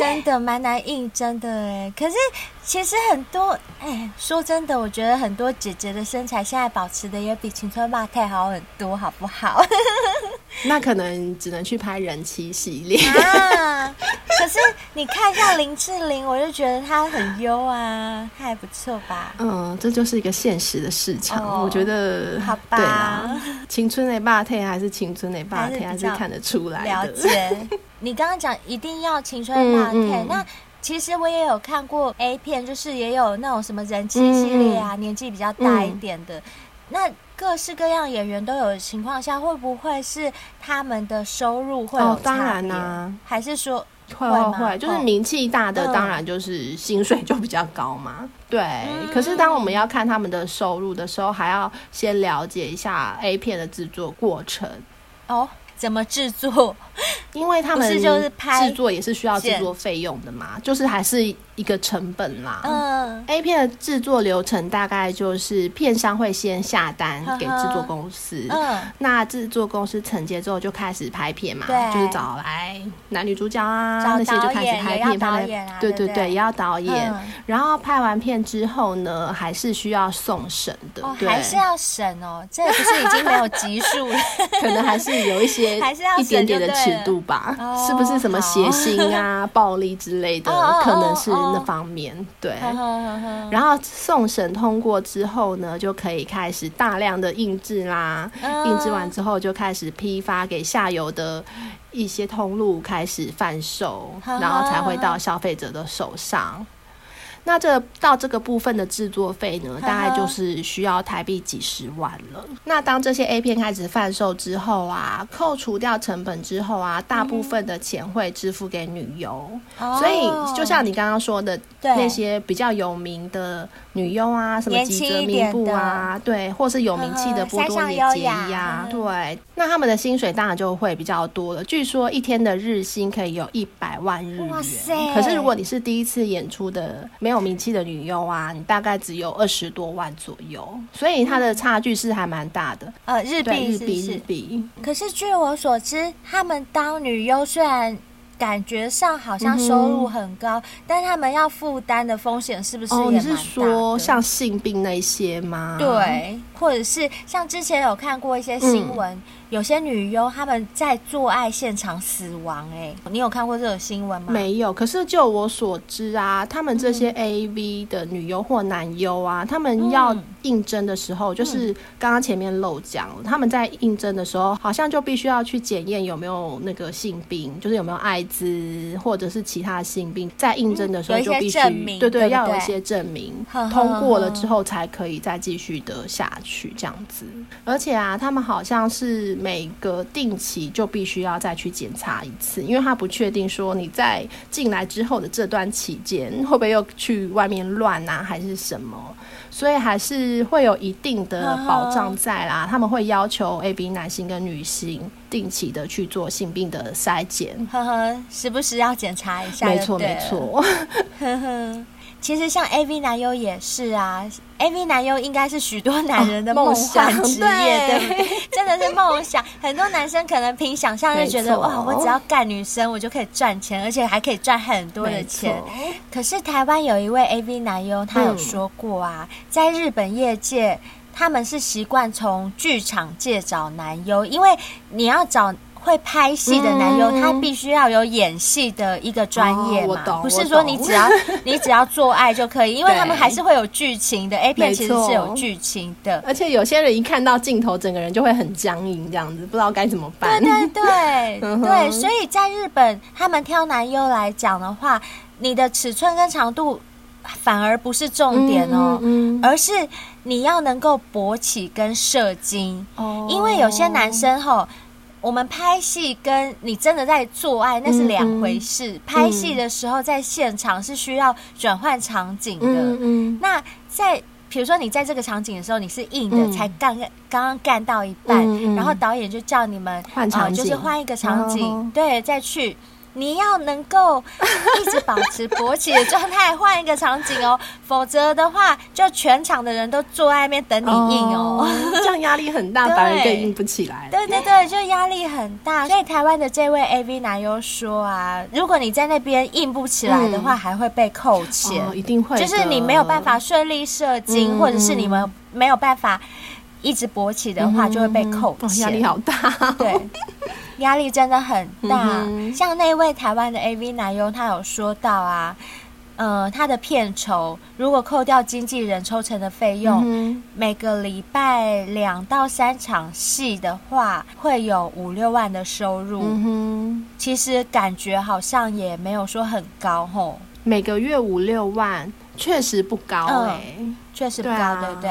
真的蛮难应征的哎。可是其实很多哎，说真的，我觉得很多姐姐的身材现在保持的也比青春霸太好很多，好不好？那可能只能去拍人妻系列 啊。可是你看一下林志玲，我就觉得她很优啊，她还不错吧？嗯，这就是一个现实的市场，哦、我觉得。好吧。对啦，青春的肉体还是青春的肉体，还是看得出来的。了解。你刚刚讲一定要青春的肉体，嗯嗯、那其实我也有看过 A 片，就是也有那种什么人气系列啊，嗯、年纪比较大一点的，嗯、那。各式各样演员都有的情况下，会不会是他们的收入会有差别？哦，当然啦、啊，还是说会会会，就是名气大的，当然就是薪水就比较高嘛。嗯、对，可是当我们要看他们的收入的时候，还要先了解一下 A 片的制作过程哦。怎么制作？因为他们就是拍制作也是需要制作费用的嘛，就是还是一个成本啦。嗯，A 片的制作流程大概就是片商会先下单给制作公司，嗯，那制作公司承接之后就开始拍片嘛，就是找来男女主角啊那些就开始拍片，拍对对对，也要导演。然后拍完片之后呢，还是需要送审的，对，还是要审哦。这不是已经没有级数。了，可能还是有一些。还是要一点点的尺度吧，哦、是不是什么血腥啊、暴力之类的，哦、可能是那方面。哦、对，哦、然后送审通过之后呢，就可以开始大量的印制啦。哦、印制完之后，就开始批发给下游的一些通路，开始贩售，哦、然后才会到消费者的手上。那这到这个部分的制作费呢，大概就是需要台币几十万了。那当这些 A 片开始贩售之后啊，扣除掉成本之后啊，大部分的钱会支付给女优。嗯、所以就像你刚刚说的，那些比较有名的女优啊，什么吉泽明步啊，对，或是有名气的波多野结衣啊，对，那他们的薪水当然就会比较多了。据说一天的日薪可以有一百万日元。哇塞！可是如果你是第一次演出的，没有名气的女优啊，你大概只有二十多万左右，所以它的差距是还蛮大的。呃，日币日币日币。可是据我所知，他们当女优虽然感觉上好像收入很高，嗯、但他们要负担的风险是不是也蛮大的？哦，你是说像性病那些吗？对，或者是像之前有看过一些新闻。嗯有些女优他们在做爱现场死亡，欸，哎，你有看过这个新闻吗？没有。可是就我所知啊，他们这些 AV 的女优或男优啊，他们要应征的时候，就是刚刚前面漏讲，他们在应征的时候，好像就必须要去检验有没有那个性病，就是有没有艾滋或者是其他性病，在应征的时候就必须，对，对对，要有一些证明，通过了之后才可以再继续的下去这样子。而且啊，他们好像是。每个定期就必须要再去检查一次，因为他不确定说你在进来之后的这段期间会不会又去外面乱啊，还是什么，所以还是会有一定的保障在啦。他们会要求 A、B 男性跟女性定期的去做性病的筛检，呵呵，时不时要检查一下。没错，没错。呵呵。其实像 AV 男优也是啊，AV 男优应该是许多男人的梦幻职业，对不对？真的是梦想。很多男生可能凭想象就觉得，哇，我只要干女生，我就可以赚钱，而且还可以赚很多的钱。可是台湾有一位 AV 男优，他有说过啊，在日本业界，他们是习惯从剧场界找男优，因为你要找。会拍戏的男优，嗯、他必须要有演戏的一个专业嘛，哦、不是说你只要 你只要做爱就可以，因为他们还是会有剧情的。A 片其实是有剧情的，而且有些人一看到镜头，整个人就会很僵硬，这样子不知道该怎么办。对对对，对，所以在日本，他们挑男优来讲的话，你的尺寸跟长度反而不是重点哦，嗯嗯、而是你要能够勃起跟射精，哦、因为有些男生吼。我们拍戏跟你真的在做爱那是两回事。嗯、拍戏的时候在现场是需要转换场景的。嗯嗯、那在比如说你在这个场景的时候你是硬的，嗯、才刚刚刚干到一半，然后导演就叫你们换场景、呃，就是换一个场景，哦、对，再去。你要能够一直保持勃起的状态，换一个场景哦，否则的话，就全场的人都坐在那边等你硬哦，哦这样压力很大，反而更硬不起来。对对对，就压力很大。所以台湾的这位 AV 男优说啊，如果你在那边硬不起来的话，嗯、还会被扣钱、哦，一定会，就是你没有办法顺利射精，嗯、或者是你们没有办法一直勃起的话，就会被扣钱，压、嗯哦、力好大，对。压力真的很大，嗯、像那位台湾的 AV 男优，他有说到啊，呃，他的片酬如果扣掉经纪人抽成的费用，嗯、每个礼拜两到三场戏的话，会有五六万的收入。嗯、其实感觉好像也没有说很高吼，每个月五六万确实不高哎、欸，确、嗯、实不高，对，啊、对不对？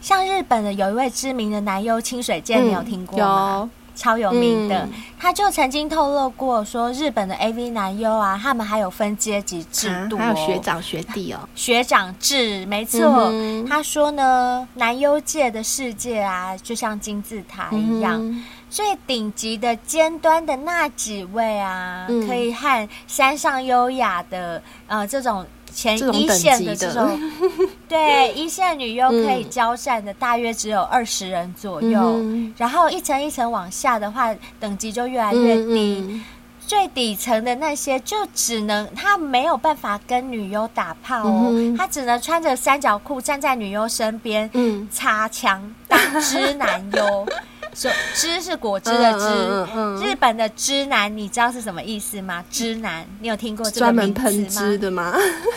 像日本的有一位知名的男优清水健，你有听过吗？嗯超有名的，嗯、他就曾经透露过说，日本的 AV 男优啊，他们还有分阶级制度、哦啊，还有学长学弟哦，学长制，没错。嗯、他说呢，男优界的世界啊，就像金字塔一样，嗯、最顶级的尖端的那几位啊，嗯、可以和山上优雅的呃这种。前一线的这种，这种对一线女优可以交战的大约只有二十人左右，嗯、然后一层一层往下的话，等级就越来越低。嗯。嗯、最底层的那些就只能他没有办法跟女优打炮哦，嗯、他只能穿着三角裤站在女优身边，嗯，擦枪打之男优。说汁是果汁的汁，嗯嗯嗯、日本的汁男，你知道是什么意思吗？汁男，你有听过这个名词吗？专门喷汁的吗？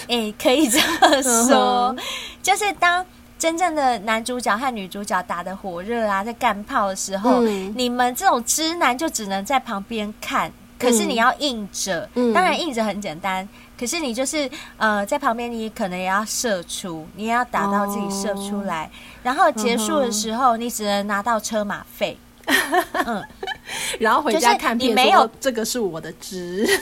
哎、欸，可以这么说，嗯、就是当真正的男主角和女主角打的火热啊，在干炮的时候，嗯、你们这种汁男就只能在旁边看，可是你要硬着，嗯、当然硬着很简单。可是你就是呃，在旁边，你可能也要射出，你也要打到自己射出来，哦、然后结束的时候，你只能拿到车马费。嗯，然后回家看片，你没有这个是我的值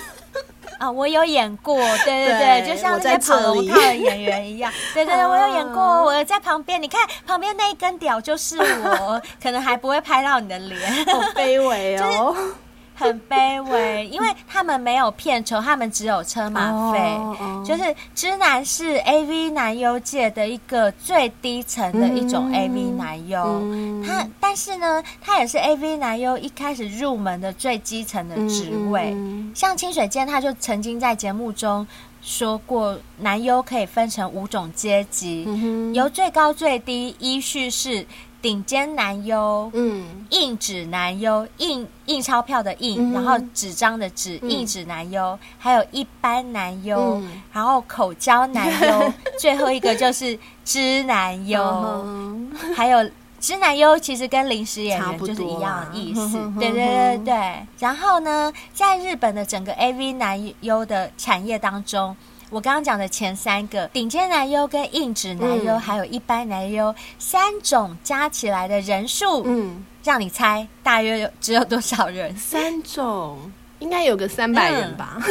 啊！我有演过，对对对，对就像那些跑龙套的演员一样，对对对，我有演过，我在旁边，你看旁边那一根屌就是我，可能还不会拍到你的脸，好卑微哦。就是很卑微，因为他们没有片酬，他们只有车马费。Oh, oh. 就是知男是 AV 男优界的一个最低层的一种 AV 男优，嗯、他但是呢，他也是 AV 男优一开始入门的最基层的职位。嗯、像清水健，他就曾经在节目中说过，男优可以分成五种阶级，嗯、由最高最低依序是。顶尖男优，嗯，硬纸男优，印印钞票的印，嗯、然后纸张的纸，硬纸男优，嗯、还有一般男优，嗯、然后口交男优，最后一个就是知男优，嗯、还有知男优其实跟临时演员就是一样的意思，啊、对对对对。然后呢，在日本的整个 AV 男优的产业当中。我刚刚讲的前三个顶尖男优、跟硬纸男优，嗯、还有一般男优三种加起来的人数，嗯，让你猜大约有只有多少人？三种。应该有个三百人吧、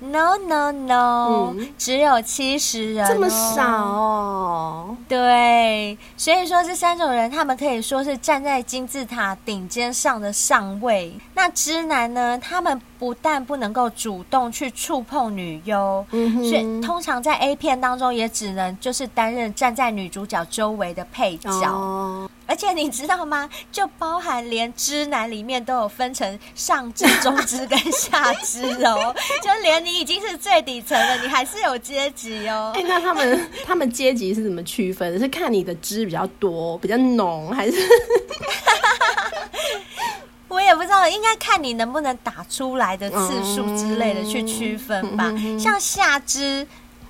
嗯、？No No No，、嗯、只有七十人、哦，这么少哦。对，所以说这三种人，他们可以说是站在金字塔顶尖上的上位。那知男呢？他们不但不能够主动去触碰女优，嗯、所以通常在 A 片当中也只能就是担任站在女主角周围的配角。哦而且你知道吗？就包含连知男里面都有分成上肢、中肢跟下肢哦，就连你已经是最底层了，你还是有阶级哦。哎、欸，那他们他们阶级是怎么区分？是看你的汁比较多、比较浓，还是？我也不知道，应该看你能不能打出来的次数之类的去区分吧。嗯、像下肢。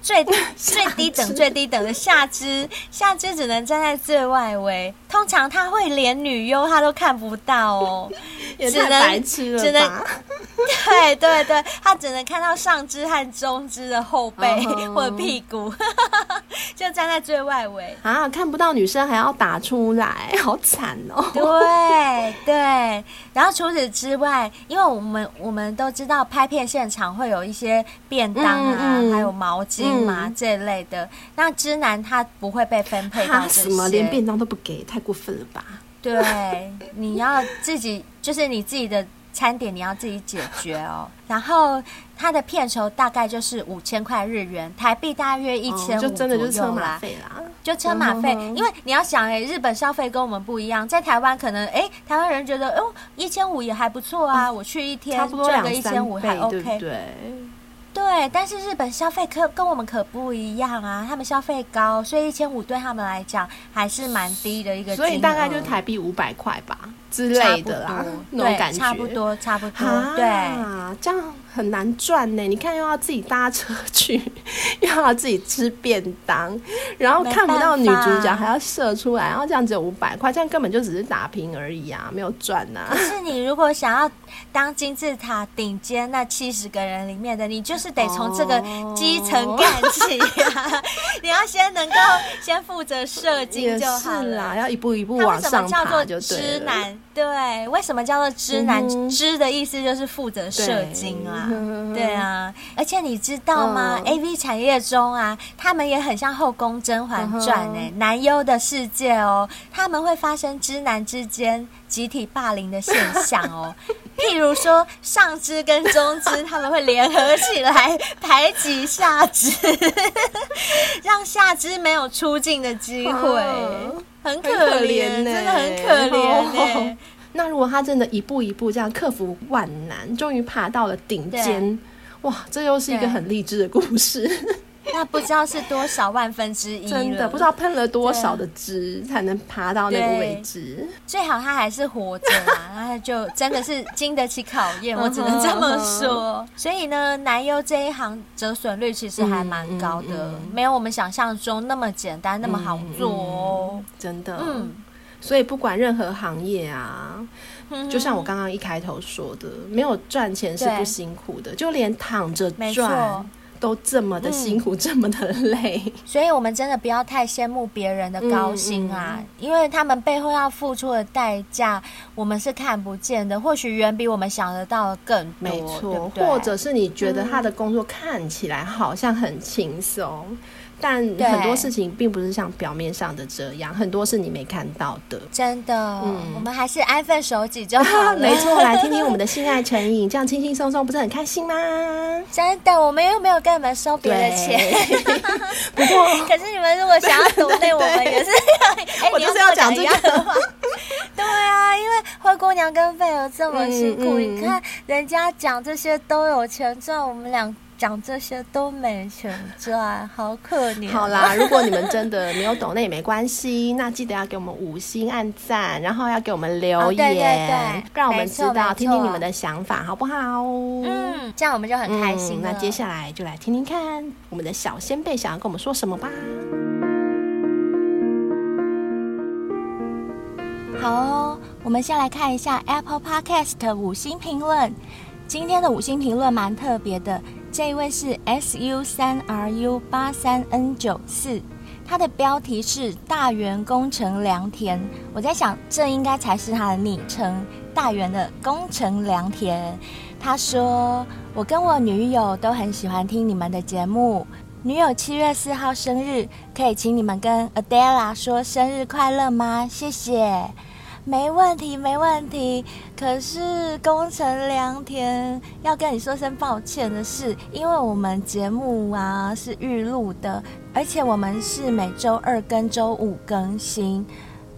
最 最低等最低等的下肢，下肢只能站在最外围。通常他会连女优他都看不到哦，也太白痴了吧？只能 对对对，他只能看到上肢和中肢的后背、uh. 或者屁股，就站在最外围啊，看不到女生还要打出来，好惨哦。对对，然后除此之外，因为我们我们都知道拍片现场会有一些便当啊，嗯嗯还有毛巾嘛、嗯、这一类的，那知男他不会被分配到这些，什么连便当都不给，太过分了吧？对，你要自己 就是你自己的。餐点你要自己解决哦。然后他的片酬大概就是五千块日元，台币大约一千五，就真的就是车马费啦，就车马费。因为你要想，哎，日本消费跟我们不一样，在台湾可能，哎，台湾人觉得，哦，一千五也还不错啊，我去一天赚个一千五还 OK，对，对。但是日本消费可跟我们可不一样啊，他们消费高，所以一千五对他们来讲还是蛮低的一个，所以大概就台币五百块吧之类的啦，那种感觉，差不多，差不多，对，这样。很难赚呢，你看又要自己搭车去，又要自己吃便当，然后看不到女主角还要射出来，然后这样只有五百块，这样根本就只是打平而已啊，没有赚呐、啊。可是你如果想要当金字塔顶尖那七十个人里面的，你就是得从这个基层干起啊！你要先能够先负责射精就好了，要一步一步往上爬就对。知男对，为什么叫做知男？知的意思就是负责射精啊。对 啊，而且你知道吗、嗯、？AV 产业中啊，他们也很像后宫甄嬛传哎，男优的世界哦，他们会发生知男之间集体霸凌的现象哦。譬如说，上肢跟中肢 他们会联合起来排挤下肢，让下肢没有出镜的机会，很可怜，真的很可怜。那如果他真的一步一步这样克服万难，终于爬到了顶尖，哇，这又是一个很励志的故事。那不知道是多少万分之一，真的不知道喷了多少的汁才能爬到那个位置。最好他还是活着啊，那就真的是经得起考验，我只能这么说。所以呢，男优这一行折损率其实还蛮高的，嗯嗯嗯，没有我们想象中那么简单，那么好做哦，真的。嗯。所以不管任何行业啊，就像我刚刚一开头说的，没有赚钱是不辛苦的，就连躺着赚都这么的辛苦，这么的累。所以我们真的不要太羡慕别人的高薪啊，因为他们背后要付出的代价，我们是看不见的，或许远比我们想得到的更多。没错，或者是你觉得他的工作看起来好像很轻松。但很多事情并不是像表面上的这样，很多是你没看到的。真的，嗯，我们还是安分守己就好了。没错，来听听我们的性爱成瘾，这样轻轻松松，不是很开心吗？真的，我们又没有跟你们收别的钱。不过，可是你们如果想要抖内，我们也是。哎，我就是要讲这样的话。对啊，因为灰姑娘跟贝儿这么辛苦，嗯嗯、你看人家讲这些都有钱赚，我们俩。讲这些都没钱赚，好可怜。好啦，如果你们真的没有懂，那也没关系。那记得要给我们五星按赞，然后要给我们留言，哦、对对对，让我们知道，听听你们的想法，好不好？嗯，这样我们就很开心、嗯。那接下来就来听听看，我们的小先辈想要跟我们说什么吧。好哦，我们先来看一下 Apple Podcast 五星评论。今天的五星评论蛮特别的。这一位是 S U 三 R U 八三 N 九四，他的标题是大原工程良田。我在想，这应该才是他的昵称，大原的工程良田。他说：“我跟我女友都很喜欢听你们的节目，女友七月四号生日，可以请你们跟 Adela 说生日快乐吗？谢谢。”没问题，没问题。可是工程良田要跟你说声抱歉的是，因为我们节目啊是预录的，而且我们是每周二跟周五更新，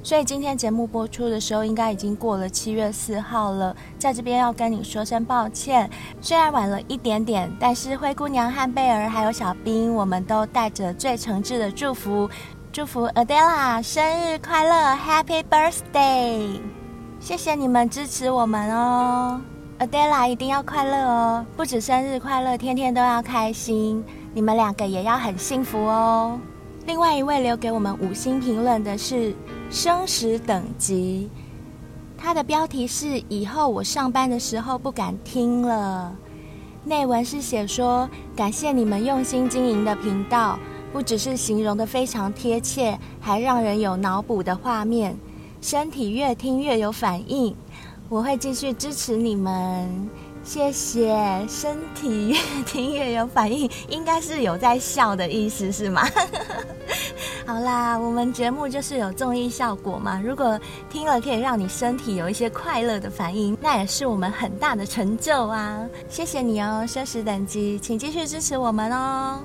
所以今天节目播出的时候应该已经过了七月四号了。在这边要跟你说声抱歉，虽然晚了一点点，但是灰姑娘和贝儿还有小兵，我们都带着最诚挚的祝福。祝福 Adela 生日快乐，Happy Birthday！谢谢你们支持我们哦，Adela 一定要快乐哦，不止生日快乐，天天都要开心。你们两个也要很幸福哦。另外一位留给我们五星评论的是生食等级，他的标题是“以后我上班的时候不敢听了”。内文是写说：“感谢你们用心经营的频道。”不只是形容得非常贴切，还让人有脑补的画面，身体越听越有反应。我会继续支持你们，谢谢。身体越听越有反应，应该是有在笑的意思是吗？好啦，我们节目就是有综艺效果嘛。如果听了可以让你身体有一些快乐的反应，那也是我们很大的成就啊！谢谢你哦，奢侈等级，请继续支持我们哦。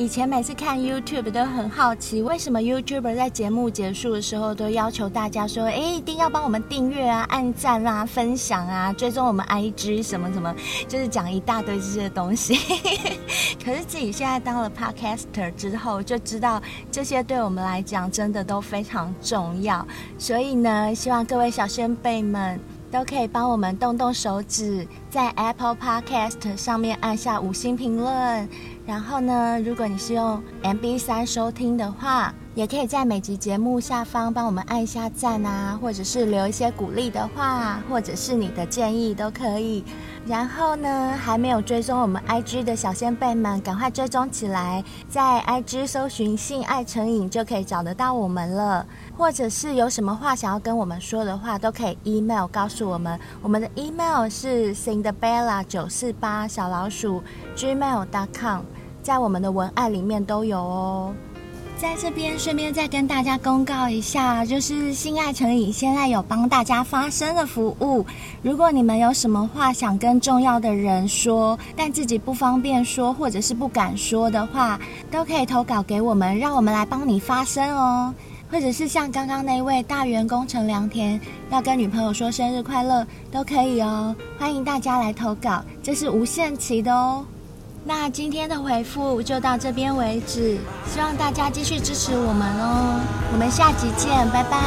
以前每次看 YouTube 都很好奇，为什么 YouTuber 在节目结束的时候都要求大家说：“哎，一定要帮我们订阅啊、按赞啊、分享啊、追踪我们 IG 什么什么，就是讲一大堆这些东西。”可是自己现在当了 Podcaster 之后，就知道这些对我们来讲真的都非常重要。所以呢，希望各位小仙贝们都可以帮我们动动手指，在 Apple Podcast 上面按下五星评论。然后呢，如果你是用 MB3 收听的话，也可以在每集节目下方帮我们按一下赞啊，或者是留一些鼓励的话，或者是你的建议都可以。然后呢，还没有追踪我们 IG 的小仙贝们，赶快追踪起来，在 IG 搜寻“性爱成瘾”就可以找得到我们了。或者是有什么话想要跟我们说的话，都可以 email 告诉我们。我们的 email 是 Cinderella 九四八小老鼠 gmail.com。在我们的文案里面都有哦。在这边顺便再跟大家公告一下，就是性爱成瘾现在有帮大家发声的服务。如果你们有什么话想跟重要的人说，但自己不方便说或者是不敢说的话，都可以投稿给我们，让我们来帮你发声哦。或者是像刚刚那位大员工程良田要跟女朋友说生日快乐，都可以哦。欢迎大家来投稿，这是无限期的哦。那今天的回复就到这边为止希望大家继续支持我们哦。我们下集见拜拜。